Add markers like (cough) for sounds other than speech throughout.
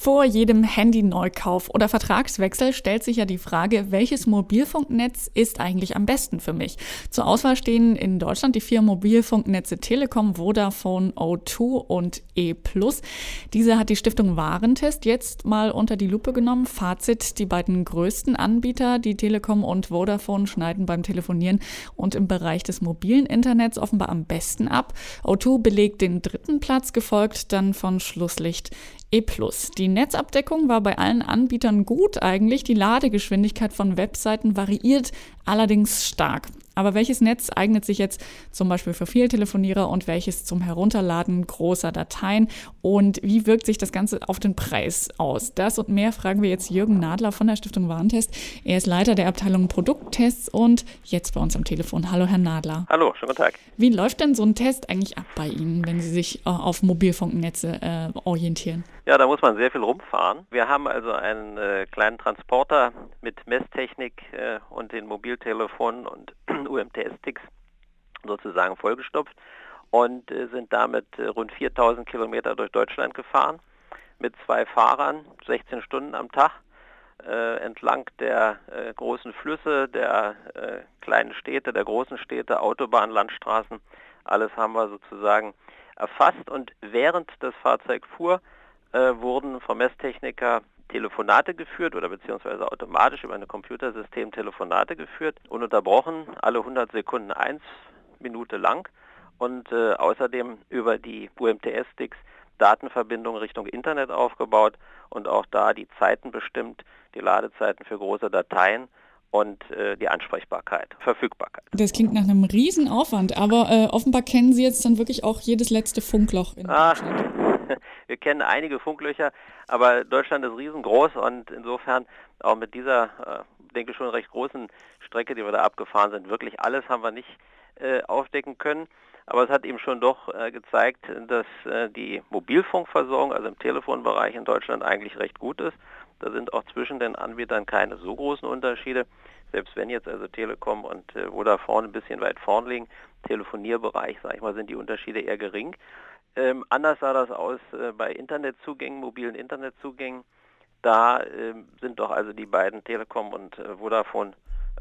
Vor jedem Handy-Neukauf oder Vertragswechsel stellt sich ja die Frage, welches Mobilfunknetz ist eigentlich am besten für mich? Zur Auswahl stehen in Deutschland die vier Mobilfunknetze Telekom, Vodafone, O2 und E+. Diese hat die Stiftung Warentest jetzt mal unter die Lupe genommen. Fazit, die beiden größten Anbieter, die Telekom und Vodafone, schneiden beim Telefonieren und im Bereich des mobilen Internets offenbar am besten ab. O2 belegt den dritten Platz, gefolgt dann von Schlusslicht E+. Die Netzabdeckung war bei allen Anbietern gut eigentlich. Die Ladegeschwindigkeit von Webseiten variiert allerdings stark. Aber welches Netz eignet sich jetzt zum Beispiel für Vieltelefonierer und welches zum Herunterladen großer Dateien? Und wie wirkt sich das Ganze auf den Preis aus? Das und mehr fragen wir jetzt Jürgen Nadler von der Stiftung Warentest. Er ist Leiter der Abteilung Produkttests und jetzt bei uns am Telefon. Hallo, Herr Nadler. Hallo, schönen Tag. Wie läuft denn so ein Test eigentlich ab bei Ihnen, wenn Sie sich äh, auf Mobilfunknetze äh, orientieren? Ja, da muss man sehr viel rumfahren. Wir haben also einen äh, kleinen Transporter mit Messtechnik äh, und den Mobiltelefonen und (clears throat) UMTS-Sticks sozusagen vollgestopft und äh, sind damit äh, rund 4000 Kilometer durch Deutschland gefahren mit zwei Fahrern, 16 Stunden am Tag äh, entlang der äh, großen Flüsse, der kleinen Städte, der großen Städte, Autobahnen, Landstraßen. Alles haben wir sozusagen erfasst und während das Fahrzeug fuhr, wurden vom Messtechniker Telefonate geführt oder beziehungsweise automatisch über ein Computersystem Telefonate geführt, ununterbrochen, alle 100 Sekunden eins Minute lang und äh, außerdem über die UMTS-Sticks Datenverbindungen Richtung Internet aufgebaut und auch da die Zeiten bestimmt, die Ladezeiten für große Dateien und äh, die Ansprechbarkeit, Verfügbarkeit. Das klingt nach einem Riesenaufwand, aber äh, offenbar kennen Sie jetzt dann wirklich auch jedes letzte Funkloch in ah, Deutschland. Wir kennen einige Funklöcher, aber Deutschland ist riesengroß und insofern auch mit dieser, äh, denke ich schon recht großen Strecke, die wir da abgefahren sind, wirklich alles haben wir nicht äh, aufdecken können. Aber es hat eben schon doch äh, gezeigt, dass äh, die Mobilfunkversorgung, also im Telefonbereich in Deutschland eigentlich recht gut ist. Da sind auch zwischen den Anbietern keine so großen Unterschiede. Selbst wenn jetzt also Telekom und äh, Vodafone ein bisschen weit vorn liegen, Telefonierbereich, sage ich mal, sind die Unterschiede eher gering. Ähm, anders sah das aus äh, bei Internetzugängen, mobilen Internetzugängen. Da äh, sind doch also die beiden Telekom und äh, Vodafone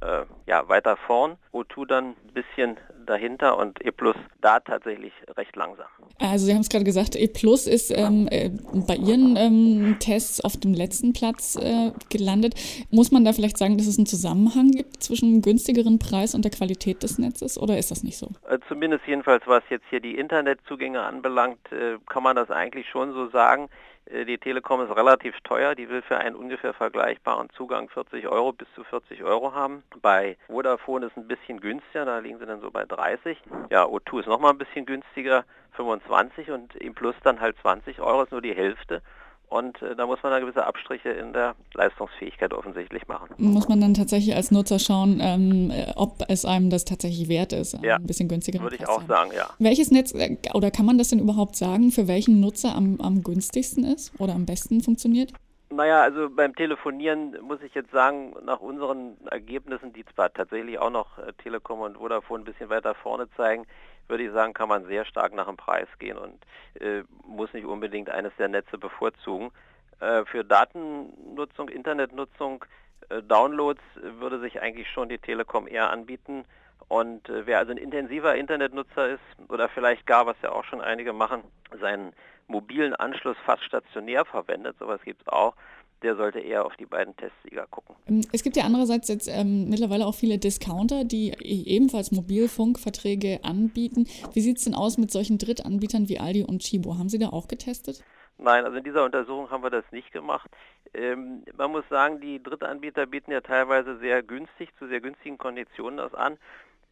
äh, ja, weiter vorn, O2 dann ein bisschen dahinter und E Plus da tatsächlich recht langsam. Also Sie haben es gerade gesagt, E Plus ist ähm, äh, bei Ihren ähm, Tests auf dem letzten Platz äh, gelandet. Muss man da vielleicht sagen, dass es einen Zusammenhang gibt zwischen einem günstigeren Preis und der Qualität des Netzes oder ist das nicht so? Äh, zumindest jedenfalls, was jetzt hier die Internetzugänge anbelangt, äh, kann man das eigentlich schon so sagen. Äh, die Telekom ist relativ teuer, die will für einen ungefähr vergleichbaren Zugang 40 Euro bis zu 40 Euro haben. Bei Vodafone ist ein bisschen günstiger, da liegen sie dann so bei 30. Ja, O2 ist nochmal ein bisschen günstiger, 25 und im Plus dann halt 20 Euro, ist nur die Hälfte. Und äh, da muss man da gewisse Abstriche in der Leistungsfähigkeit offensichtlich machen. Muss man dann tatsächlich als Nutzer schauen, ähm, ob es einem das tatsächlich wert ist, ja, ein bisschen günstiger. Würde ich auch sagen, ja. Welches Netz, äh, oder kann man das denn überhaupt sagen, für welchen Nutzer am, am günstigsten ist oder am besten funktioniert? Naja, also beim Telefonieren muss ich jetzt sagen, nach unseren Ergebnissen, die zwar tatsächlich auch noch äh, Telekom und Vodafone ein bisschen weiter vorne zeigen, würde ich sagen, kann man sehr stark nach dem Preis gehen und äh, muss nicht unbedingt eines der Netze bevorzugen. Äh, für Datennutzung, Internetnutzung, äh, Downloads würde sich eigentlich schon die Telekom eher anbieten. Und äh, wer also ein intensiver Internetnutzer ist oder vielleicht gar, was ja auch schon einige machen, seinen mobilen Anschluss fast stationär verwendet, sowas gibt es auch, der sollte eher auf die beiden Testsieger gucken. Ähm, es gibt ja andererseits jetzt ähm, mittlerweile auch viele Discounter, die e-, ebenfalls Mobilfunkverträge anbieten. Wie sieht es denn aus mit solchen Drittanbietern wie Aldi und Chibo? Haben Sie da auch getestet? Nein, also in dieser Untersuchung haben wir das nicht gemacht. Ähm, man muss sagen, die Drittanbieter bieten ja teilweise sehr günstig, zu sehr günstigen Konditionen das an.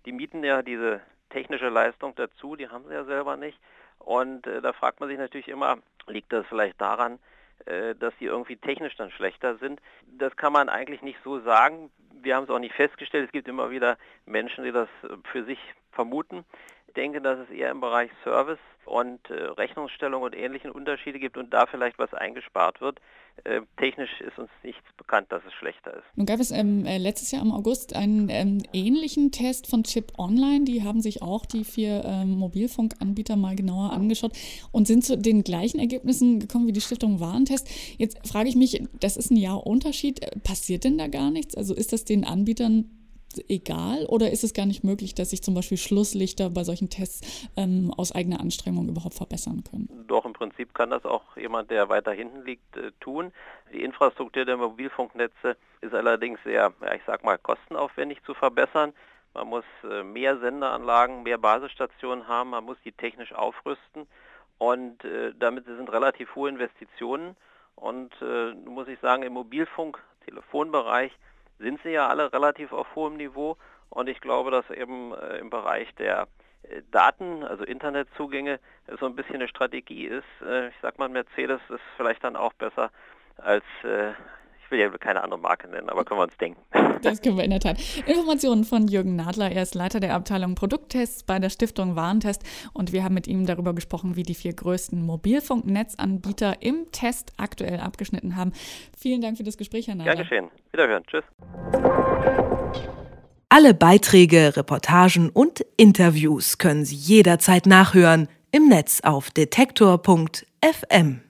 Die mieten ja diese technische Leistung dazu, die haben sie ja selber nicht. Und äh, da fragt man sich natürlich immer, liegt das vielleicht daran, dass sie irgendwie technisch dann schlechter sind. Das kann man eigentlich nicht so sagen. Wir haben es auch nicht festgestellt. Es gibt immer wieder Menschen, die das für sich vermuten. Denke, dass es eher im Bereich Service und äh, Rechnungsstellung und ähnlichen Unterschiede gibt und da vielleicht was eingespart wird. Äh, technisch ist uns nichts bekannt, dass es schlechter ist. Nun gab es ähm, äh, letztes Jahr im August einen ähm, ähnlichen Test von Chip Online. Die haben sich auch die vier ähm, Mobilfunkanbieter mal genauer angeschaut und sind zu den gleichen Ergebnissen gekommen wie die Stiftung Warentest. Jetzt frage ich mich, das ist ein Jahr Unterschied. Passiert denn da gar nichts? Also ist das den Anbietern egal oder ist es gar nicht möglich, dass sich zum Beispiel Schlusslichter bei solchen Tests ähm, aus eigener Anstrengung überhaupt verbessern können? Doch, im Prinzip kann das auch jemand, der weiter hinten liegt, äh, tun. Die Infrastruktur der Mobilfunknetze ist allerdings sehr, ja, ich sag mal, kostenaufwendig zu verbessern. Man muss äh, mehr Senderanlagen, mehr Basisstationen haben, man muss die technisch aufrüsten und äh, damit sind relativ hohe Investitionen. Und äh, muss ich sagen, im Mobilfunk, Telefonbereich sind sie ja alle relativ auf hohem Niveau. Und ich glaube, dass eben äh, im Bereich der äh, Daten, also Internetzugänge, so ein bisschen eine Strategie ist. Äh, ich sag mal, Mercedes ist vielleicht dann auch besser als äh, ich will ja keine andere Marke nennen, aber können wir uns denken. (laughs) Das können wir in der Tat. Informationen von Jürgen Nadler. Er ist Leiter der Abteilung Produkttests bei der Stiftung Warentest und wir haben mit ihm darüber gesprochen, wie die vier größten Mobilfunknetzanbieter im Test aktuell abgeschnitten haben. Vielen Dank für das Gespräch, Herr Nadler. Gern geschehen. Wiederhören. Tschüss. Alle Beiträge, Reportagen und Interviews können Sie jederzeit nachhören im Netz auf detektor.fm.